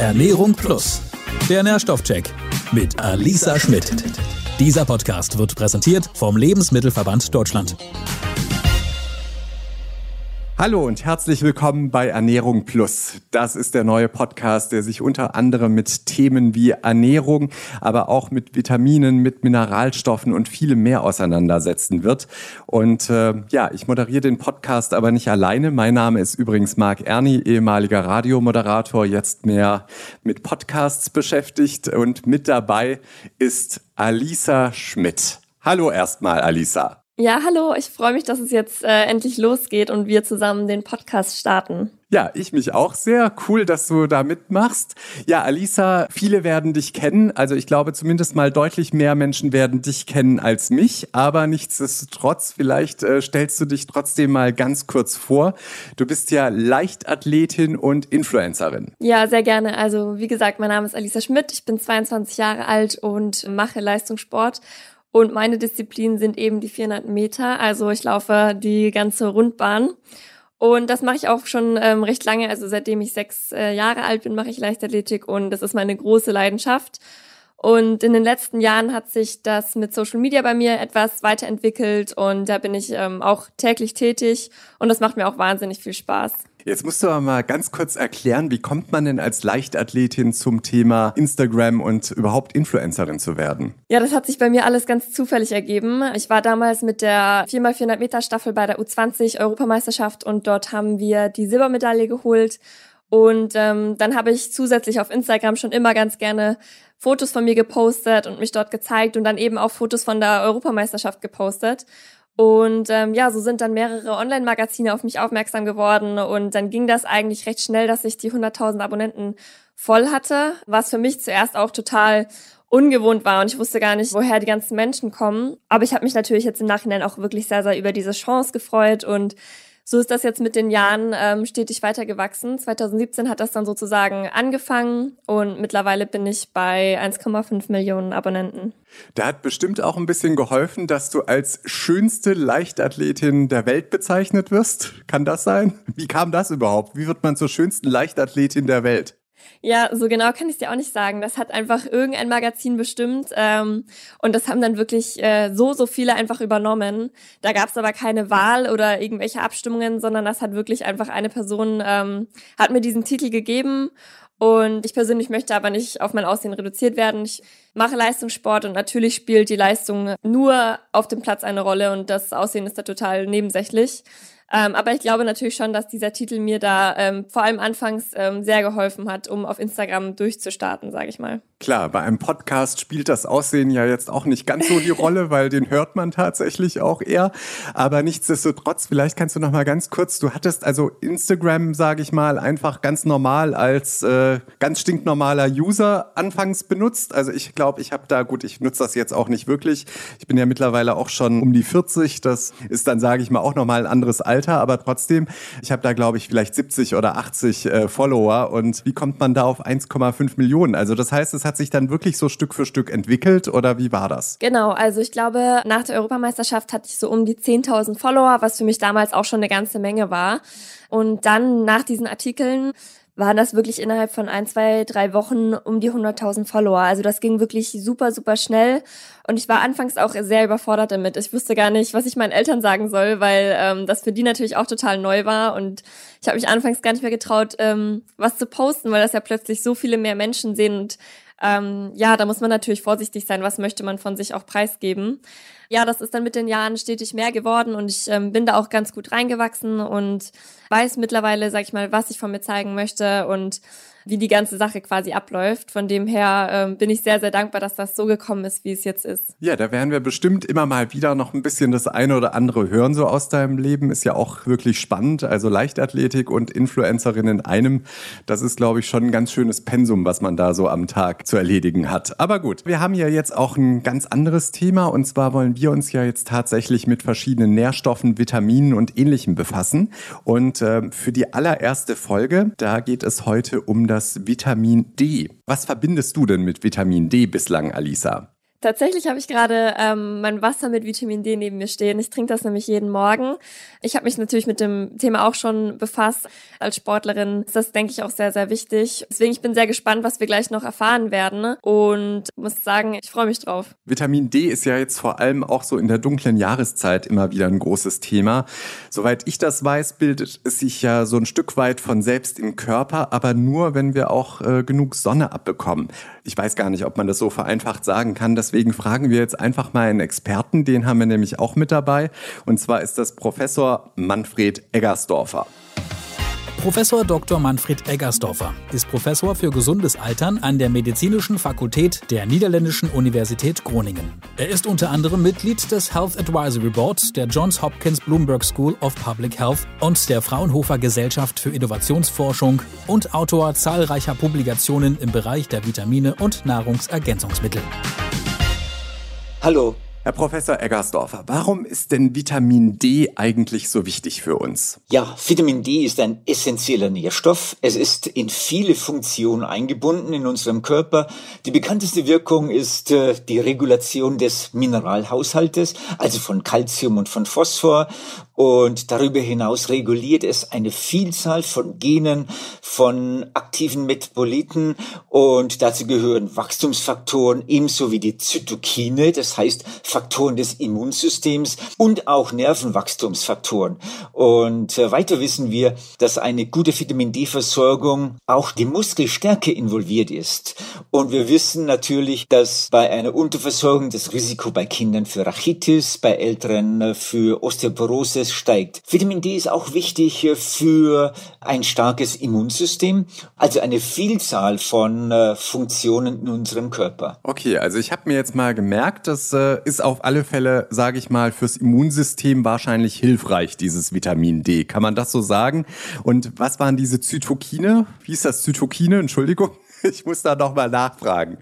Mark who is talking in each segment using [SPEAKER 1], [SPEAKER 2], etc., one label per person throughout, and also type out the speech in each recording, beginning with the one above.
[SPEAKER 1] Ernährung Plus, der Nährstoffcheck mit Alisa Schmidt. Dieser Podcast wird präsentiert vom Lebensmittelverband Deutschland.
[SPEAKER 2] Hallo und herzlich willkommen bei Ernährung Plus. Das ist der neue Podcast, der sich unter anderem mit Themen wie Ernährung, aber auch mit Vitaminen, mit Mineralstoffen und vielem mehr auseinandersetzen wird. Und äh, ja, ich moderiere den Podcast aber nicht alleine. Mein Name ist übrigens Marc Erni, ehemaliger Radiomoderator, jetzt mehr mit Podcasts beschäftigt. Und mit dabei ist Alisa Schmidt. Hallo erstmal, Alisa.
[SPEAKER 3] Ja, hallo, ich freue mich, dass es jetzt äh, endlich losgeht und wir zusammen den Podcast starten.
[SPEAKER 2] Ja, ich mich auch sehr. Cool, dass du da mitmachst. Ja, Alisa, viele werden dich kennen. Also ich glaube zumindest mal deutlich mehr Menschen werden dich kennen als mich. Aber nichtsdestotrotz, vielleicht äh, stellst du dich trotzdem mal ganz kurz vor. Du bist ja Leichtathletin und Influencerin.
[SPEAKER 3] Ja, sehr gerne. Also wie gesagt, mein Name ist Alisa Schmidt. Ich bin 22 Jahre alt und mache Leistungssport. Und meine Disziplinen sind eben die 400 Meter. Also ich laufe die ganze Rundbahn. Und das mache ich auch schon ähm, recht lange. Also seitdem ich sechs äh, Jahre alt bin, mache ich Leichtathletik und das ist meine große Leidenschaft. Und in den letzten Jahren hat sich das mit Social Media bei mir etwas weiterentwickelt und da bin ich ähm, auch täglich tätig und das macht mir auch wahnsinnig viel Spaß.
[SPEAKER 2] Jetzt musst du aber mal ganz kurz erklären, wie kommt man denn als Leichtathletin zum Thema Instagram und überhaupt Influencerin zu werden?
[SPEAKER 3] Ja, das hat sich bei mir alles ganz zufällig ergeben. Ich war damals mit der 4x400 Meter Staffel bei der U20 Europameisterschaft und dort haben wir die Silbermedaille geholt. Und ähm, dann habe ich zusätzlich auf Instagram schon immer ganz gerne Fotos von mir gepostet und mich dort gezeigt und dann eben auch Fotos von der Europameisterschaft gepostet. Und ähm, ja, so sind dann mehrere Online-Magazine auf mich aufmerksam geworden. Und dann ging das eigentlich recht schnell, dass ich die 100.000 Abonnenten voll hatte, was für mich zuerst auch total ungewohnt war. Und ich wusste gar nicht, woher die ganzen Menschen kommen. Aber ich habe mich natürlich jetzt im Nachhinein auch wirklich sehr, sehr über diese Chance gefreut. Und so ist das jetzt mit den Jahren ähm, stetig weiter gewachsen. 2017 hat das dann sozusagen angefangen und mittlerweile bin ich bei 1,5 Millionen Abonnenten.
[SPEAKER 2] Da hat bestimmt auch ein bisschen geholfen, dass du als schönste Leichtathletin der Welt bezeichnet wirst. Kann das sein? Wie kam das überhaupt? Wie wird man zur schönsten Leichtathletin der Welt?
[SPEAKER 3] Ja, so genau kann ich dir auch nicht sagen. Das hat einfach irgendein Magazin bestimmt ähm, und das haben dann wirklich äh, so, so viele einfach übernommen. Da gab es aber keine Wahl oder irgendwelche Abstimmungen, sondern das hat wirklich einfach eine Person, ähm, hat mir diesen Titel gegeben und ich persönlich möchte aber nicht auf mein Aussehen reduziert werden. Ich mache Leistungssport und natürlich spielt die Leistung nur auf dem Platz eine Rolle und das Aussehen ist da total nebensächlich. Ähm, aber ich glaube natürlich schon, dass dieser Titel mir da ähm, vor allem anfangs ähm, sehr geholfen hat, um auf Instagram durchzustarten, sage ich mal.
[SPEAKER 2] Klar, bei einem Podcast spielt das Aussehen ja jetzt auch nicht ganz so die Rolle, weil den hört man tatsächlich auch eher. Aber nichtsdestotrotz, vielleicht kannst du noch mal ganz kurz, du hattest also Instagram, sage ich mal, einfach ganz normal als äh, ganz stinknormaler User anfangs benutzt. Also ich glaube, ich habe da, gut, ich nutze das jetzt auch nicht wirklich. Ich bin ja mittlerweile auch schon um die 40. Das ist dann, sage ich mal, auch nochmal ein anderes Alter Alter, aber trotzdem, ich habe da, glaube ich, vielleicht 70 oder 80 äh, Follower. Und wie kommt man da auf 1,5 Millionen? Also das heißt, es hat sich dann wirklich so Stück für Stück entwickelt oder wie war das?
[SPEAKER 3] Genau, also ich glaube, nach der Europameisterschaft hatte ich so um die 10.000 Follower, was für mich damals auch schon eine ganze Menge war. Und dann nach diesen Artikeln waren das wirklich innerhalb von ein, zwei, drei Wochen um die 100.000 Follower. Also das ging wirklich super, super schnell. Und ich war anfangs auch sehr überfordert damit. Ich wusste gar nicht, was ich meinen Eltern sagen soll, weil ähm, das für die natürlich auch total neu war. Und ich habe mich anfangs gar nicht mehr getraut, ähm, was zu posten, weil das ja plötzlich so viele mehr Menschen sehen. Und ähm, ja, da muss man natürlich vorsichtig sein, was möchte man von sich auch preisgeben. Ja, das ist dann mit den Jahren stetig mehr geworden und ich ähm, bin da auch ganz gut reingewachsen und weiß mittlerweile, sag ich mal, was ich von mir zeigen möchte und wie die ganze Sache quasi abläuft. Von dem her ähm, bin ich sehr, sehr dankbar, dass das so gekommen ist, wie es jetzt ist.
[SPEAKER 2] Ja, da werden wir bestimmt immer mal wieder noch ein bisschen das eine oder andere hören, so aus deinem Leben. Ist ja auch wirklich spannend. Also Leichtathletik und Influencerin in einem, das ist, glaube ich, schon ein ganz schönes Pensum, was man da so am Tag zu erledigen hat. Aber gut, wir haben ja jetzt auch ein ganz anderes Thema und zwar wollen wir uns ja jetzt tatsächlich mit verschiedenen Nährstoffen, Vitaminen und ähnlichem befassen. Und äh, für die allererste Folge, da geht es heute um das Vitamin D. Was verbindest du denn mit Vitamin D bislang, Alisa?
[SPEAKER 3] Tatsächlich habe ich gerade ähm, mein Wasser mit Vitamin D neben mir stehen. Ich trinke das nämlich jeden Morgen. Ich habe mich natürlich mit dem Thema auch schon befasst. Als Sportlerin ist das, denke ich, auch sehr, sehr wichtig. Deswegen ich bin sehr gespannt, was wir gleich noch erfahren werden und muss sagen, ich freue mich drauf.
[SPEAKER 2] Vitamin D ist ja jetzt vor allem auch so in der dunklen Jahreszeit immer wieder ein großes Thema. Soweit ich das weiß, bildet es sich ja so ein Stück weit von selbst im Körper, aber nur, wenn wir auch äh, genug Sonne abbekommen. Ich weiß gar nicht, ob man das so vereinfacht sagen kann. Deswegen fragen wir jetzt einfach mal einen Experten, den haben wir nämlich auch mit dabei. Und zwar ist das Professor Manfred Eggersdorfer.
[SPEAKER 1] Professor Dr. Manfred Eggersdorfer ist Professor für gesundes Altern an der Medizinischen Fakultät der Niederländischen Universität Groningen. Er ist unter anderem Mitglied des Health Advisory Board der Johns Hopkins Bloomberg School of Public Health und der Fraunhofer Gesellschaft für Innovationsforschung und Autor zahlreicher Publikationen im Bereich der Vitamine und Nahrungsergänzungsmittel.
[SPEAKER 2] Hallo, Herr Professor Eggersdorfer, warum ist denn Vitamin D eigentlich so wichtig für uns?
[SPEAKER 4] Ja, Vitamin D ist ein essentieller Nährstoff. Es ist in viele Funktionen eingebunden in unserem Körper. Die bekannteste Wirkung ist äh, die Regulation des Mineralhaushaltes, also von Calcium und von Phosphor. Und darüber hinaus reguliert es eine Vielzahl von Genen, von aktiven Metaboliten und dazu gehören Wachstumsfaktoren ebenso wie die Zytokine, das heißt Faktoren des Immunsystems und auch Nervenwachstumsfaktoren. Und äh, weiter wissen wir, dass eine gute Vitamin D-Versorgung auch die Muskelstärke involviert ist. Und wir wissen natürlich, dass bei einer Unterversorgung das Risiko bei Kindern für Rachitis, bei Älteren äh, für Osteoporose steigt. Vitamin D ist auch wichtig äh, für ein starkes Immunsystem, also eine Vielzahl von Funktionen in unserem Körper.
[SPEAKER 2] Okay, also ich habe mir jetzt mal gemerkt, das äh, ist auf alle Fälle, sage ich mal, fürs Immunsystem wahrscheinlich hilfreich, dieses Vitamin D. Kann man das so sagen? Und was waren diese Zytokine? Wie ist das Zytokine? Entschuldigung. Ich muss da noch mal nachfragen.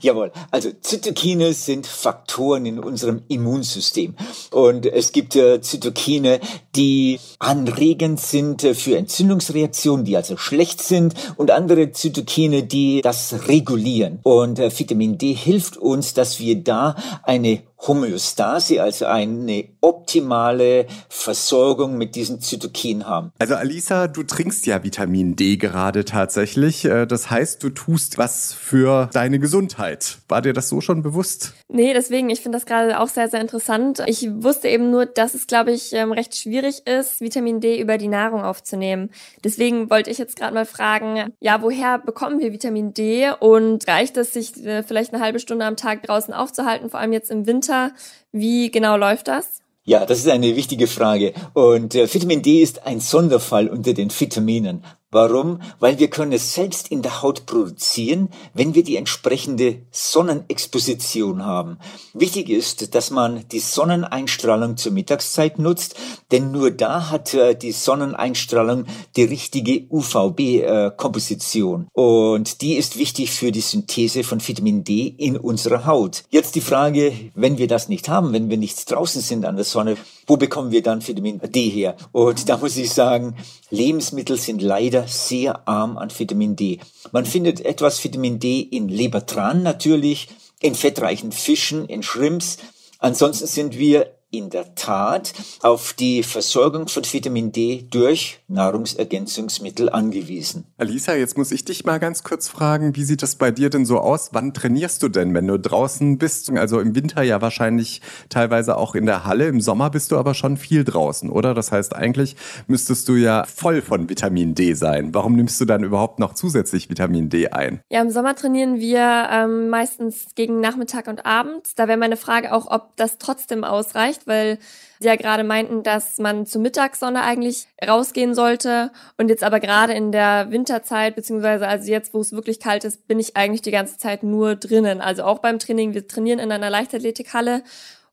[SPEAKER 4] Jawohl, also Zytokine sind Faktoren in unserem Immunsystem. Und es gibt äh, Zytokine, die anregend sind äh, für Entzündungsreaktionen, die also schlecht sind, und andere Zytokine, die das regulieren. Und äh, Vitamin D hilft uns, dass wir da eine Homöostase, also eine optimale Versorgung mit diesen Zytokinen haben.
[SPEAKER 2] Also Alisa, du trinkst ja Vitamin D gerade tatsächlich. Äh, das heißt, du tust was für deine Gesundheit. War dir das so schon bewusst?
[SPEAKER 3] Nee, deswegen, ich finde das gerade auch sehr, sehr interessant. Ich wusste eben nur, dass es, glaube ich, ähm, recht schwierig ist, Vitamin D über die Nahrung aufzunehmen. Deswegen wollte ich jetzt gerade mal fragen, ja, woher bekommen wir Vitamin D und reicht es, sich äh, vielleicht eine halbe Stunde am Tag draußen aufzuhalten, vor allem jetzt im Winter? Winter. Wie genau läuft das?
[SPEAKER 4] Ja, das ist eine wichtige Frage. Und äh, Vitamin D ist ein Sonderfall unter den Vitaminen. Warum? Weil wir können es selbst in der Haut produzieren, wenn wir die entsprechende Sonnenexposition haben. Wichtig ist, dass man die Sonneneinstrahlung zur Mittagszeit nutzt, denn nur da hat äh, die Sonneneinstrahlung die richtige UVB-Komposition. Und die ist wichtig für die Synthese von Vitamin D in unserer Haut. Jetzt die Frage, wenn wir das nicht haben, wenn wir nicht draußen sind an der Sonne, wo bekommen wir dann Vitamin D her? Und da muss ich sagen, Lebensmittel sind leider sehr arm an Vitamin D. Man findet etwas Vitamin D in Lebertran natürlich, in fettreichen Fischen, in Shrimps. Ansonsten sind wir in der Tat auf die Versorgung von Vitamin D durch Nahrungsergänzungsmittel angewiesen.
[SPEAKER 2] Alisa, jetzt muss ich dich mal ganz kurz fragen, wie sieht das bei dir denn so aus? Wann trainierst du denn, wenn du draußen bist? Also im Winter ja wahrscheinlich teilweise auch in der Halle, im Sommer bist du aber schon viel draußen, oder? Das heißt, eigentlich müsstest du ja voll von Vitamin D sein. Warum nimmst du dann überhaupt noch zusätzlich Vitamin D ein?
[SPEAKER 3] Ja, im Sommer trainieren wir ähm, meistens gegen Nachmittag und Abend. Da wäre meine Frage auch, ob das trotzdem ausreicht erreicht, weil Sie ja gerade meinten, dass man zur Mittagssonne eigentlich rausgehen sollte. Und jetzt aber gerade in der Winterzeit, beziehungsweise also jetzt, wo es wirklich kalt ist, bin ich eigentlich die ganze Zeit nur drinnen. Also auch beim Training. Wir trainieren in einer Leichtathletikhalle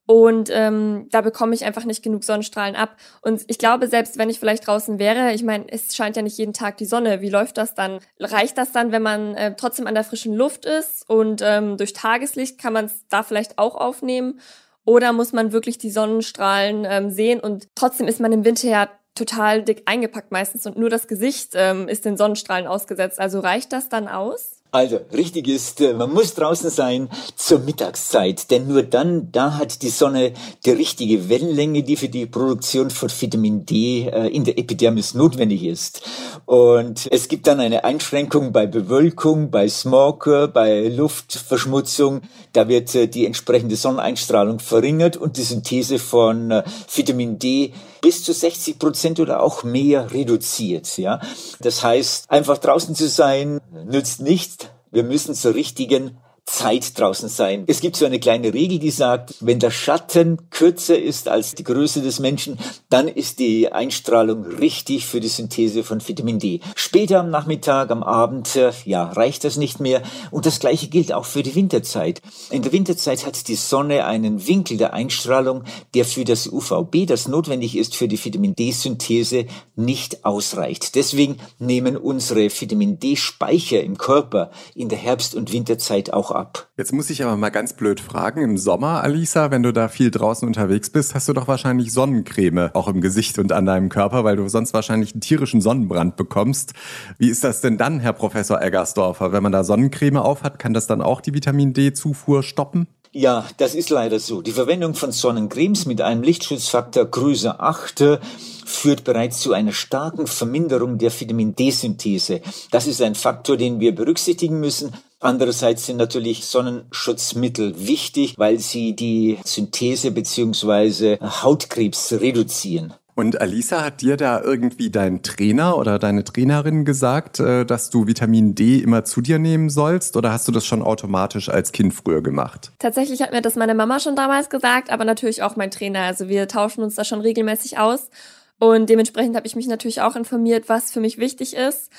[SPEAKER 3] und ähm, da bekomme ich einfach nicht genug Sonnenstrahlen ab. Und ich glaube, selbst wenn ich vielleicht draußen wäre, ich meine, es scheint ja nicht jeden Tag die Sonne. Wie läuft das dann? Reicht das dann, wenn man äh, trotzdem an der frischen Luft ist und ähm, durch Tageslicht kann man es da vielleicht auch aufnehmen? Oder muss man wirklich die Sonnenstrahlen ähm, sehen und trotzdem ist man im Winter ja total dick eingepackt meistens und nur das Gesicht ähm, ist den Sonnenstrahlen ausgesetzt. Also reicht das dann aus?
[SPEAKER 4] Also, richtig ist, äh, man muss draußen sein zur Mittagszeit, denn nur dann, da hat die Sonne die richtige Wellenlänge, die für die Produktion von Vitamin D äh, in der Epidermis notwendig ist. Und es gibt dann eine Einschränkung bei Bewölkung, bei Smog, bei Luftverschmutzung. Da wird äh, die entsprechende Sonneneinstrahlung verringert und die Synthese von Vitamin D bis zu 60 Prozent oder auch mehr reduziert. Ja, das heißt, einfach draußen zu sein nützt nichts. Wir müssen zur richtigen Zeit draußen sein. Es gibt so eine kleine Regel, die sagt, wenn der Schatten kürzer ist als die Größe des Menschen, dann ist die Einstrahlung richtig für die Synthese von Vitamin D. Später am Nachmittag, am Abend, äh, ja, reicht das nicht mehr. Und das Gleiche gilt auch für die Winterzeit. In der Winterzeit hat die Sonne einen Winkel der Einstrahlung, der für das UVB, das notwendig ist für die Vitamin D-Synthese, nicht ausreicht. Deswegen nehmen unsere Vitamin D-Speicher im Körper in der Herbst- und Winterzeit auch ab.
[SPEAKER 2] Jetzt muss ich aber mal ganz blöd fragen. Im Sommer, Alisa, wenn du da viel draußen unterwegs bist, hast du doch wahrscheinlich Sonnencreme auch im Gesicht und an deinem Körper, weil du sonst wahrscheinlich einen tierischen Sonnenbrand bekommst. Wie ist das denn dann, Herr Professor Eggersdorfer? Wenn man da Sonnencreme aufhat, kann das dann auch die Vitamin D-Zufuhr stoppen?
[SPEAKER 4] Ja, das ist leider so. Die Verwendung von Sonnencremes mit einem Lichtschutzfaktor Größe 8 führt bereits zu einer starken Verminderung der Vitamin D-Synthese. Das ist ein Faktor, den wir berücksichtigen müssen. Andererseits sind natürlich Sonnenschutzmittel wichtig, weil sie die Synthese beziehungsweise Hautkrebs reduzieren.
[SPEAKER 2] Und Alisa, hat dir da irgendwie dein Trainer oder deine Trainerin gesagt, äh, dass du Vitamin D immer zu dir nehmen sollst? Oder hast du das schon automatisch als Kind früher gemacht?
[SPEAKER 3] Tatsächlich hat mir das meine Mama schon damals gesagt, aber natürlich auch mein Trainer. Also wir tauschen uns da schon regelmäßig aus. Und dementsprechend habe ich mich natürlich auch informiert, was für mich wichtig ist.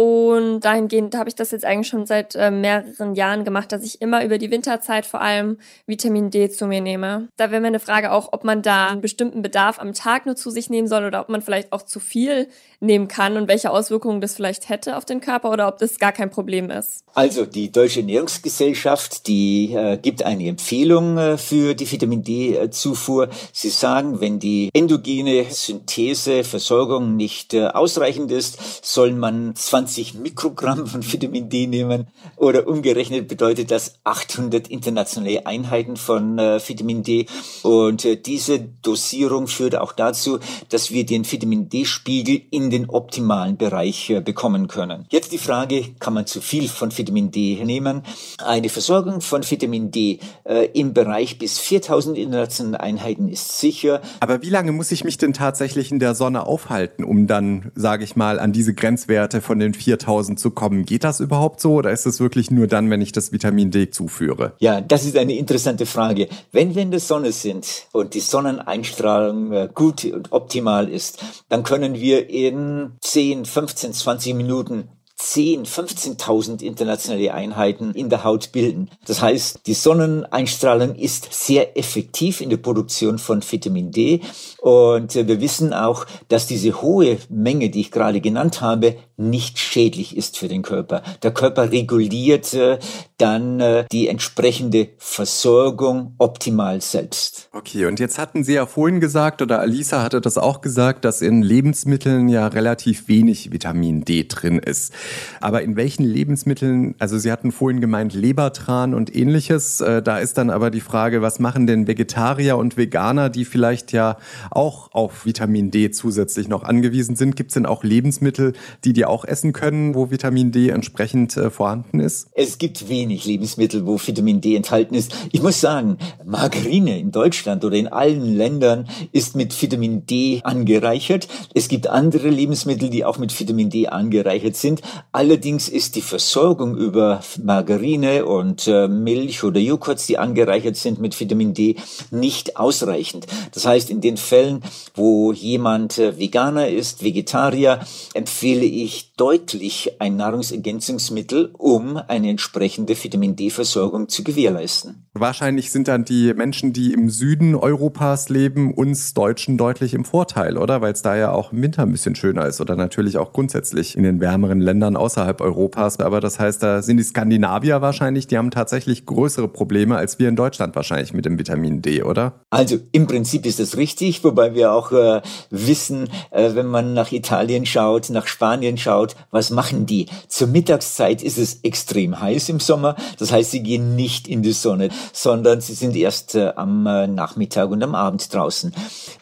[SPEAKER 3] Und dahingehend habe ich das jetzt eigentlich schon seit äh, mehreren Jahren gemacht, dass ich immer über die Winterzeit vor allem Vitamin D zu mir nehme. Da wäre mir eine Frage auch, ob man da einen bestimmten Bedarf am Tag nur zu sich nehmen soll oder ob man vielleicht auch zu viel nehmen kann und welche Auswirkungen das vielleicht hätte auf den Körper oder ob das gar kein Problem ist.
[SPEAKER 4] Also die Deutsche Ernährungsgesellschaft, die äh, gibt eine Empfehlung äh, für die Vitamin D-Zufuhr. Sie sagen, wenn die endogene Synthese, Versorgung nicht äh, ausreichend ist, soll man 20 Mikrogramm von Vitamin D nehmen oder umgerechnet bedeutet das 800 internationale Einheiten von äh, Vitamin D. Und äh, diese Dosierung führt auch dazu, dass wir den Vitamin D-Spiegel in in den optimalen Bereich äh, bekommen können. Jetzt die Frage, kann man zu viel von Vitamin D nehmen? Eine Versorgung von Vitamin D äh, im Bereich bis 4000 internationalen Einheiten ist sicher.
[SPEAKER 2] Aber wie lange muss ich mich denn tatsächlich in der Sonne aufhalten, um dann, sage ich mal, an diese Grenzwerte von den 4000 zu kommen? Geht das überhaupt so oder ist es wirklich nur dann, wenn ich das Vitamin D zuführe?
[SPEAKER 4] Ja, das ist eine interessante Frage. Wenn wir in der Sonne sind und die Sonneneinstrahlung äh, gut und optimal ist, dann können wir in in 10, 15, 20 Minuten 10, 15.000 internationale Einheiten in der Haut bilden. Das heißt, die Sonneneinstrahlung ist sehr effektiv in der Produktion von Vitamin D und wir wissen auch, dass diese hohe Menge, die ich gerade genannt habe, nicht schädlich ist für den Körper. Der Körper reguliert äh, dann äh, die entsprechende Versorgung optimal selbst.
[SPEAKER 2] Okay, und jetzt hatten Sie ja vorhin gesagt, oder Alisa hatte das auch gesagt, dass in Lebensmitteln ja relativ wenig Vitamin D drin ist. Aber in welchen Lebensmitteln, also Sie hatten vorhin gemeint Lebertran und ähnliches, äh, da ist dann aber die Frage, was machen denn Vegetarier und Veganer, die vielleicht ja auch auf Vitamin D zusätzlich noch angewiesen sind? Gibt es denn auch Lebensmittel, die die auch essen können, wo Vitamin D entsprechend äh, vorhanden ist?
[SPEAKER 4] Es gibt wenig Lebensmittel, wo Vitamin D enthalten ist. Ich muss sagen, Margarine in Deutschland oder in allen Ländern ist mit Vitamin D angereichert. Es gibt andere Lebensmittel, die auch mit Vitamin D angereichert sind. Allerdings ist die Versorgung über Margarine und äh, Milch oder Joghurt, die angereichert sind mit Vitamin D, nicht ausreichend. Das heißt, in den Fällen, wo jemand äh, Veganer ist, Vegetarier, empfehle ich deutlich ein Nahrungsergänzungsmittel, um eine entsprechende Vitamin D-Versorgung zu gewährleisten.
[SPEAKER 2] Wahrscheinlich sind dann die Menschen, die im Süden Europas leben, uns Deutschen deutlich im Vorteil, oder? Weil es da ja auch im Winter ein bisschen schöner ist oder natürlich auch grundsätzlich in den wärmeren Ländern Ländern außerhalb Europas. Aber das heißt, da sind die Skandinavier wahrscheinlich, die haben tatsächlich größere Probleme als wir in Deutschland wahrscheinlich mit dem Vitamin D, oder?
[SPEAKER 4] Also im Prinzip ist das richtig, wobei wir auch äh, wissen, äh, wenn man nach Italien schaut, nach Spanien schaut, was machen die? Zur Mittagszeit ist es extrem heiß im Sommer. Das heißt, sie gehen nicht in die Sonne, sondern sie sind erst äh, am äh, Nachmittag und am Abend draußen.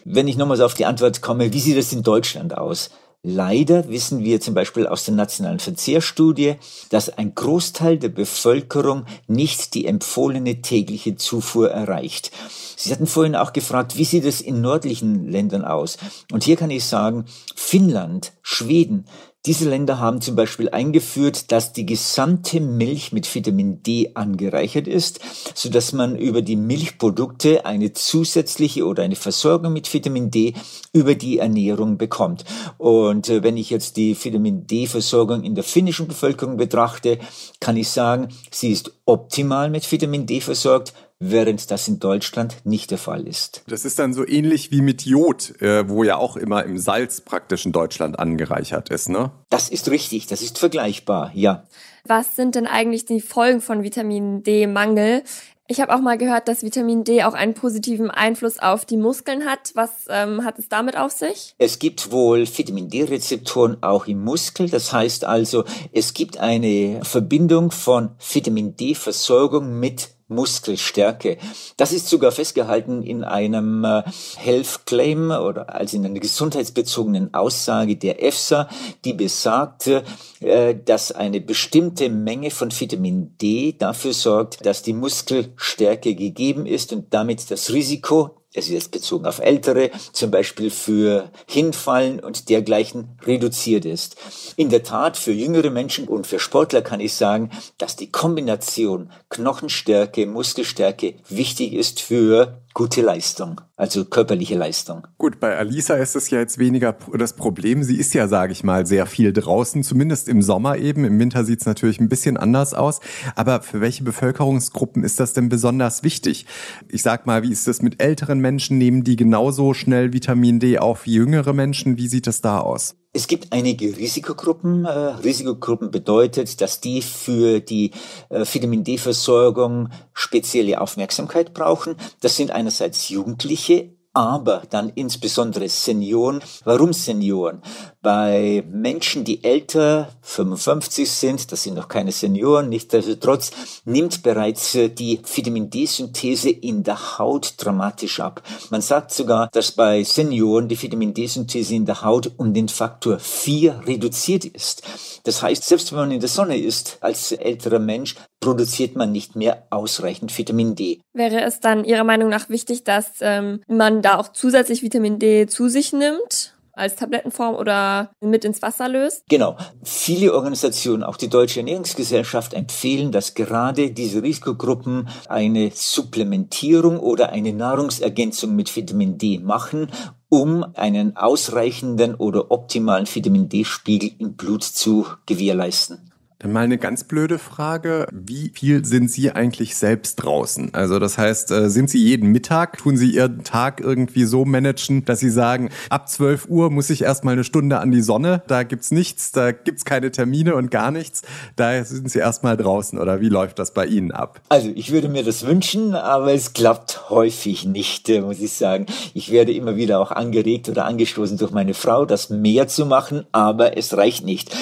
[SPEAKER 4] Wenn ich nochmals auf die Antwort komme, wie sieht es in Deutschland aus? Leider wissen wir zum Beispiel aus der nationalen Verzehrstudie, dass ein Großteil der Bevölkerung nicht die empfohlene tägliche Zufuhr erreicht. Sie hatten vorhin auch gefragt, wie sieht es in nördlichen Ländern aus? Und hier kann ich sagen, Finnland, Schweden, diese Länder haben zum Beispiel eingeführt, dass die gesamte Milch mit Vitamin D angereichert ist, so dass man über die Milchprodukte eine zusätzliche oder eine Versorgung mit Vitamin D über die Ernährung bekommt. Und äh, wenn ich jetzt die Vitamin D-Versorgung in der finnischen Bevölkerung betrachte, kann ich sagen, sie ist optimal mit Vitamin D versorgt, während das in Deutschland nicht der Fall ist.
[SPEAKER 2] Das ist dann so ähnlich wie mit Jod, äh, wo ja auch immer im Salz praktisch in Deutschland angereichert ist, ne?
[SPEAKER 4] Das ist richtig, das ist vergleichbar, ja.
[SPEAKER 3] Was sind denn eigentlich die Folgen von Vitamin D-Mangel? Ich habe auch mal gehört, dass Vitamin D auch einen positiven Einfluss auf die Muskeln hat. Was ähm, hat es damit auf sich?
[SPEAKER 4] Es gibt wohl Vitamin D-Rezeptoren auch im Muskel. Das heißt also, es gibt eine Verbindung von Vitamin D-Versorgung mit Muskelstärke. Das ist sogar festgehalten in einem äh, Health Claim oder also in einer gesundheitsbezogenen Aussage der EFSA, die besagte, äh, dass eine bestimmte Menge von Vitamin D dafür sorgt, dass die Muskelstärke gegeben ist und damit das Risiko es ist jetzt bezogen auf Ältere, zum Beispiel für Hinfallen und dergleichen reduziert ist. In der Tat, für jüngere Menschen und für Sportler kann ich sagen, dass die Kombination Knochenstärke, Muskelstärke wichtig ist für gute Leistung, also körperliche Leistung.
[SPEAKER 2] Gut, bei Alisa ist es ja jetzt weniger das Problem. Sie ist ja, sage ich mal, sehr viel draußen, zumindest im Sommer eben. Im Winter sieht es natürlich ein bisschen anders aus. Aber für welche Bevölkerungsgruppen ist das denn besonders wichtig? Ich sag mal, wie ist das mit älteren Menschen? Nehmen die genauso schnell Vitamin D auf wie jüngere Menschen? Wie sieht es da aus?
[SPEAKER 4] Es gibt einige Risikogruppen. Äh, Risikogruppen bedeutet, dass die für die äh, Vitamin D-Versorgung spezielle Aufmerksamkeit brauchen. Das sind einerseits Jugendliche, aber dann insbesondere Senioren. Warum Senioren? Bei Menschen, die älter 55 sind, das sind noch keine Senioren, nichtsdestotrotz nimmt bereits äh, die Vitamin D-Synthese in der Haut dramatisch ab. Man sagt sogar, dass bei Senioren die Vitamin D-Synthese in der Haut um den Faktor 4 reduziert ist. Das heißt, selbst wenn man in der Sonne ist, als älterer Mensch, produziert man nicht mehr ausreichend Vitamin D.
[SPEAKER 3] Wäre es dann Ihrer Meinung nach wichtig, dass ähm, man da auch zusätzlich Vitamin D zu sich nimmt? Als Tablettenform oder mit ins Wasser löst?
[SPEAKER 4] Genau. Viele Organisationen, auch die Deutsche Ernährungsgesellschaft, empfehlen, dass gerade diese Risikogruppen eine Supplementierung oder eine Nahrungsergänzung mit Vitamin D machen, um einen ausreichenden oder optimalen Vitamin D-Spiegel im Blut zu gewährleisten.
[SPEAKER 2] Dann mal eine ganz blöde Frage. Wie viel sind Sie eigentlich selbst draußen? Also das heißt, äh, sind Sie jeden Mittag, tun Sie Ihren Tag irgendwie so managen, dass Sie sagen, ab 12 Uhr muss ich erstmal eine Stunde an die Sonne, da gibt's nichts, da gibt's keine Termine und gar nichts. Da sind Sie erstmal draußen oder wie läuft das bei Ihnen ab?
[SPEAKER 4] Also ich würde mir das wünschen, aber es klappt häufig nicht, äh, muss ich sagen. Ich werde immer wieder auch angeregt oder angestoßen durch meine Frau, das mehr zu machen, aber es reicht nicht.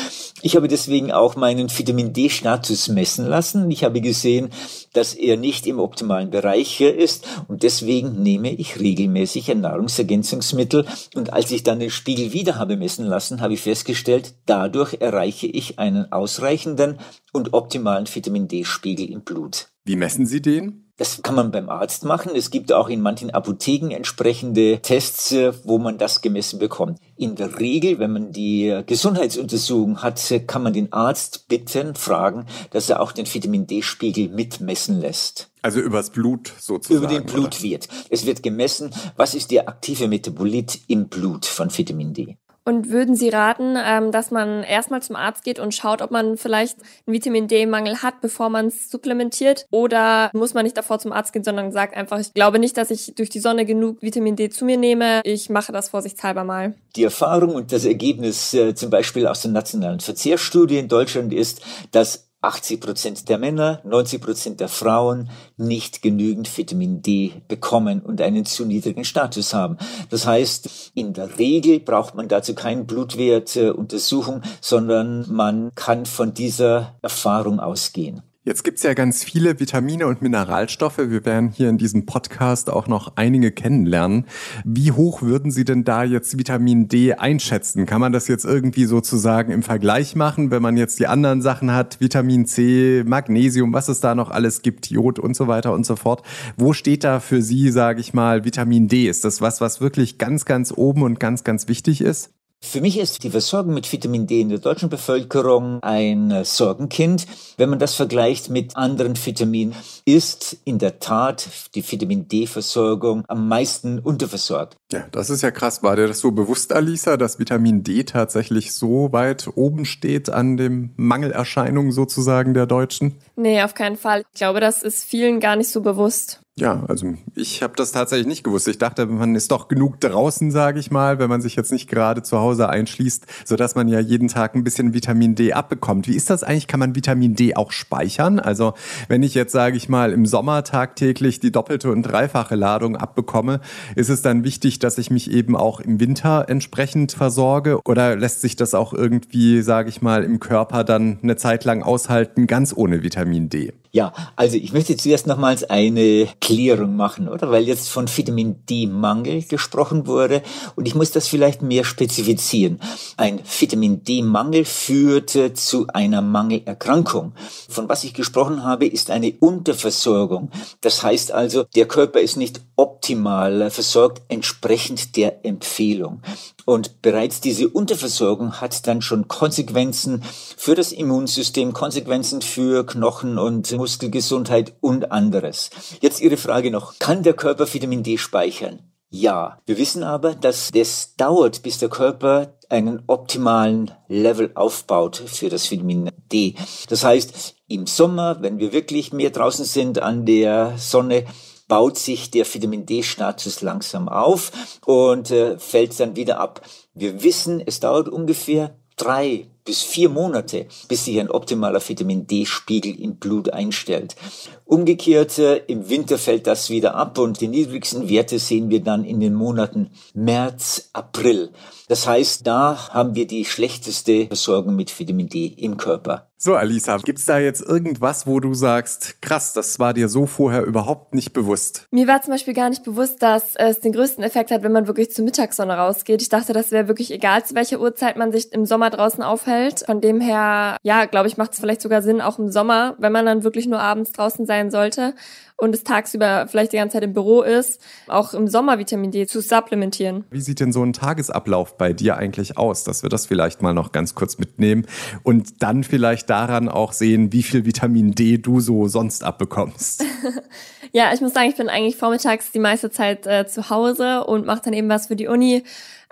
[SPEAKER 4] Ich habe deswegen auch meinen Vitamin D-Status messen lassen. Ich habe gesehen, dass er nicht im optimalen Bereich ist und deswegen nehme ich regelmäßig ein Nahrungsergänzungsmittel und als ich dann den Spiegel wieder habe messen lassen, habe ich festgestellt, dadurch erreiche ich einen ausreichenden und optimalen Vitamin D-Spiegel im Blut.
[SPEAKER 2] Wie messen Sie den?
[SPEAKER 4] Das kann man beim Arzt machen. Es gibt auch in manchen Apotheken entsprechende Tests, äh, wo man das gemessen bekommt. In der Regel, wenn man die Gesundheitsuntersuchung hat, äh, kann man den Arzt bitten, fragen, dass er auch den Vitamin D-Spiegel mitmessen lässt.
[SPEAKER 2] Also übers Blut sozusagen.
[SPEAKER 4] Über den Blutwert. Es wird gemessen, was ist der aktive Metabolit im Blut von Vitamin D.
[SPEAKER 3] Und würden Sie raten, ähm, dass man erstmal zum Arzt geht und schaut, ob man vielleicht einen Vitamin D-Mangel hat, bevor man es supplementiert? Oder muss man nicht davor zum Arzt gehen, sondern sagt einfach, ich glaube nicht, dass ich durch die Sonne genug Vitamin D zu mir nehme. Ich mache das vorsichtshalber mal.
[SPEAKER 4] Die Erfahrung und das Ergebnis äh, zum Beispiel aus der nationalen Verzehrstudie in Deutschland ist, dass 80 Prozent der Männer, 90 Prozent der Frauen nicht genügend Vitamin D bekommen und einen zu niedrigen Status haben. Das heißt, in der Regel braucht man dazu keine Blutwertuntersuchung, sondern man kann von dieser Erfahrung ausgehen.
[SPEAKER 2] Jetzt gibt's ja ganz viele Vitamine und Mineralstoffe. Wir werden hier in diesem Podcast auch noch einige kennenlernen. Wie hoch würden Sie denn da jetzt Vitamin D einschätzen? Kann man das jetzt irgendwie sozusagen im Vergleich machen, wenn man jetzt die anderen Sachen hat, Vitamin C, Magnesium, was es da noch alles gibt, Jod und so weiter und so fort? Wo steht da für Sie, sage ich mal, Vitamin D? Ist das was, was wirklich ganz, ganz oben und ganz, ganz wichtig ist?
[SPEAKER 4] Für mich ist die Versorgung mit Vitamin D in der deutschen Bevölkerung ein äh, Sorgenkind. Wenn man das vergleicht mit anderen Vitaminen, ist in der Tat die Vitamin D-Versorgung am meisten unterversorgt.
[SPEAKER 2] Ja, das ist ja krass. War dir das so bewusst, Alisa, dass Vitamin D tatsächlich so weit oben steht an dem Mangelerscheinungen sozusagen der Deutschen?
[SPEAKER 3] Nee, auf keinen Fall. Ich glaube, das ist vielen gar nicht so bewusst.
[SPEAKER 2] Ja, also ich habe das tatsächlich nicht gewusst. Ich dachte, man ist doch genug draußen, sage ich mal, wenn man sich jetzt nicht gerade zu Hause einschließt, so dass man ja jeden Tag ein bisschen Vitamin D abbekommt. Wie ist das eigentlich? Kann man Vitamin D auch speichern? Also wenn ich jetzt, sage ich mal, im Sommer tagtäglich die doppelte und dreifache Ladung abbekomme, ist es dann wichtig, dass ich mich eben auch im Winter entsprechend versorge? Oder lässt sich das auch irgendwie, sage ich mal, im Körper dann eine Zeit lang aushalten, ganz ohne Vitamin D?
[SPEAKER 4] Ja, also ich möchte zuerst nochmals eine Klärung machen, oder? Weil jetzt von Vitamin D-Mangel gesprochen wurde und ich muss das vielleicht mehr spezifizieren. Ein Vitamin D-Mangel führte zu einer Mangelerkrankung. Von was ich gesprochen habe, ist eine Unterversorgung. Das heißt also, der Körper ist nicht optimal versorgt entsprechend der Empfehlung. Und bereits diese Unterversorgung hat dann schon Konsequenzen für das Immunsystem, Konsequenzen für Knochen und Muskelgesundheit und anderes. Jetzt Ihre Frage noch, kann der Körper Vitamin D speichern? Ja, wir wissen aber, dass es dauert, bis der Körper einen optimalen Level aufbaut für das Vitamin D. Das heißt, im Sommer, wenn wir wirklich mehr draußen sind an der Sonne, baut sich der Vitamin D-Status langsam auf und äh, fällt dann wieder ab. Wir wissen, es dauert ungefähr drei bis vier Monate, bis sich ein optimaler Vitamin D-Spiegel im Blut einstellt. Umgekehrt, äh, im Winter fällt das wieder ab und die niedrigsten Werte sehen wir dann in den Monaten März, April. Das heißt, da haben wir die schlechteste Versorgung mit Vitamin D im Körper.
[SPEAKER 2] So, Alisa, gibt's da jetzt irgendwas, wo du sagst, krass, das war dir so vorher überhaupt nicht bewusst?
[SPEAKER 3] Mir war zum Beispiel gar nicht bewusst, dass es den größten Effekt hat, wenn man wirklich zur Mittagssonne rausgeht. Ich dachte, das wäre wirklich egal, zu welcher Uhrzeit man sich im Sommer draußen aufhält. Von dem her, ja, glaube ich, macht es vielleicht sogar Sinn, auch im Sommer, wenn man dann wirklich nur abends draußen sein sollte und es tagsüber vielleicht die ganze Zeit im Büro ist, auch im Sommer Vitamin D zu supplementieren.
[SPEAKER 2] Wie sieht denn so ein Tagesablauf bei dir eigentlich aus, dass wir das vielleicht mal noch ganz kurz mitnehmen und dann vielleicht daran auch sehen, wie viel Vitamin D du so sonst abbekommst?
[SPEAKER 3] ja, ich muss sagen, ich bin eigentlich vormittags die meiste Zeit äh, zu Hause und mache dann eben was für die Uni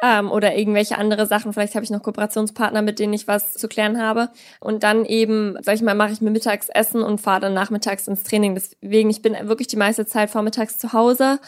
[SPEAKER 3] ähm, oder irgendwelche andere Sachen. Vielleicht habe ich noch Kooperationspartner, mit denen ich was zu klären habe. Und dann eben, sag ich mal, mache ich mir mittags Essen und fahre dann nachmittags ins Training. Deswegen, ich bin wirklich die meiste Zeit vormittags zu Hause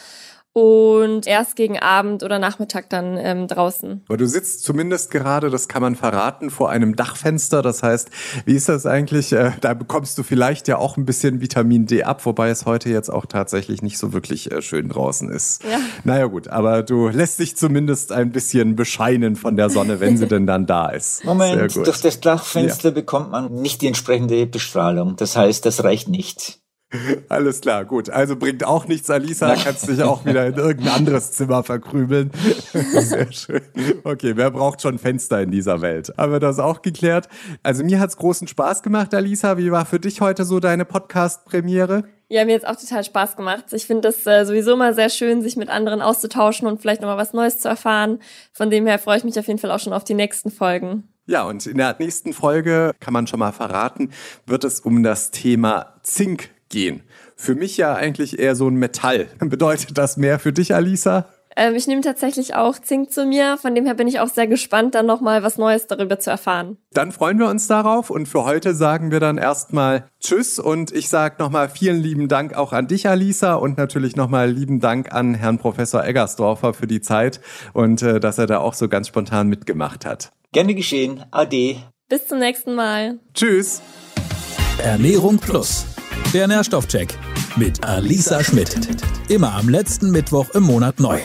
[SPEAKER 3] und erst gegen Abend oder Nachmittag dann ähm, draußen.
[SPEAKER 2] Aber du sitzt zumindest gerade, das kann man verraten, vor einem Dachfenster. Das heißt, wie ist das eigentlich? Äh, da bekommst du vielleicht ja auch ein bisschen Vitamin D ab, wobei es heute jetzt auch tatsächlich nicht so wirklich äh, schön draußen ist. Ja. Naja gut, aber du lässt dich zumindest ein bisschen bescheinen von der Sonne, wenn sie denn dann da ist.
[SPEAKER 4] Moment, durch das Dachfenster ja. bekommt man nicht die entsprechende Bestrahlung. Das heißt, das reicht nicht.
[SPEAKER 2] Alles klar, gut. Also bringt auch nichts, Alisa. Kannst dich auch wieder in irgendein anderes Zimmer verkrümeln. Sehr schön. Okay, wer braucht schon Fenster in dieser Welt? Haben wir das auch geklärt? Also mir hat's großen Spaß gemacht, Alisa. Wie war für dich heute so deine Podcast-Premiere?
[SPEAKER 3] Ja, mir hat's auch total Spaß gemacht. Ich finde das äh, sowieso immer sehr schön, sich mit anderen auszutauschen und vielleicht nochmal was Neues zu erfahren. Von dem her freue ich mich auf jeden Fall auch schon auf die nächsten Folgen.
[SPEAKER 2] Ja, und in der nächsten Folge, kann man schon mal verraten, wird es um das Thema Zink gehen. Für mich ja eigentlich eher so ein Metall. Bedeutet das mehr für dich, Alisa?
[SPEAKER 3] Ähm, ich nehme tatsächlich auch Zink zu mir. Von dem her bin ich auch sehr gespannt, dann nochmal was Neues darüber zu erfahren.
[SPEAKER 2] Dann freuen wir uns darauf und für heute sagen wir dann erstmal Tschüss und ich sage nochmal vielen lieben Dank auch an dich, Alisa, und natürlich nochmal lieben Dank an Herrn Professor Eggersdorfer für die Zeit und äh, dass er da auch so ganz spontan mitgemacht hat.
[SPEAKER 4] Gerne geschehen. Ade.
[SPEAKER 3] Bis zum nächsten Mal.
[SPEAKER 2] Tschüss.
[SPEAKER 1] Ernährung Plus. Der Nährstoffcheck mit Alisa Schmidt. Immer am letzten Mittwoch im Monat neu.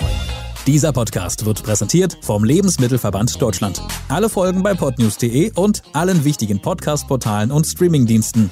[SPEAKER 1] Dieser Podcast wird präsentiert vom Lebensmittelverband Deutschland. Alle Folgen bei podnews.de und allen wichtigen Podcast-Portalen und Streamingdiensten.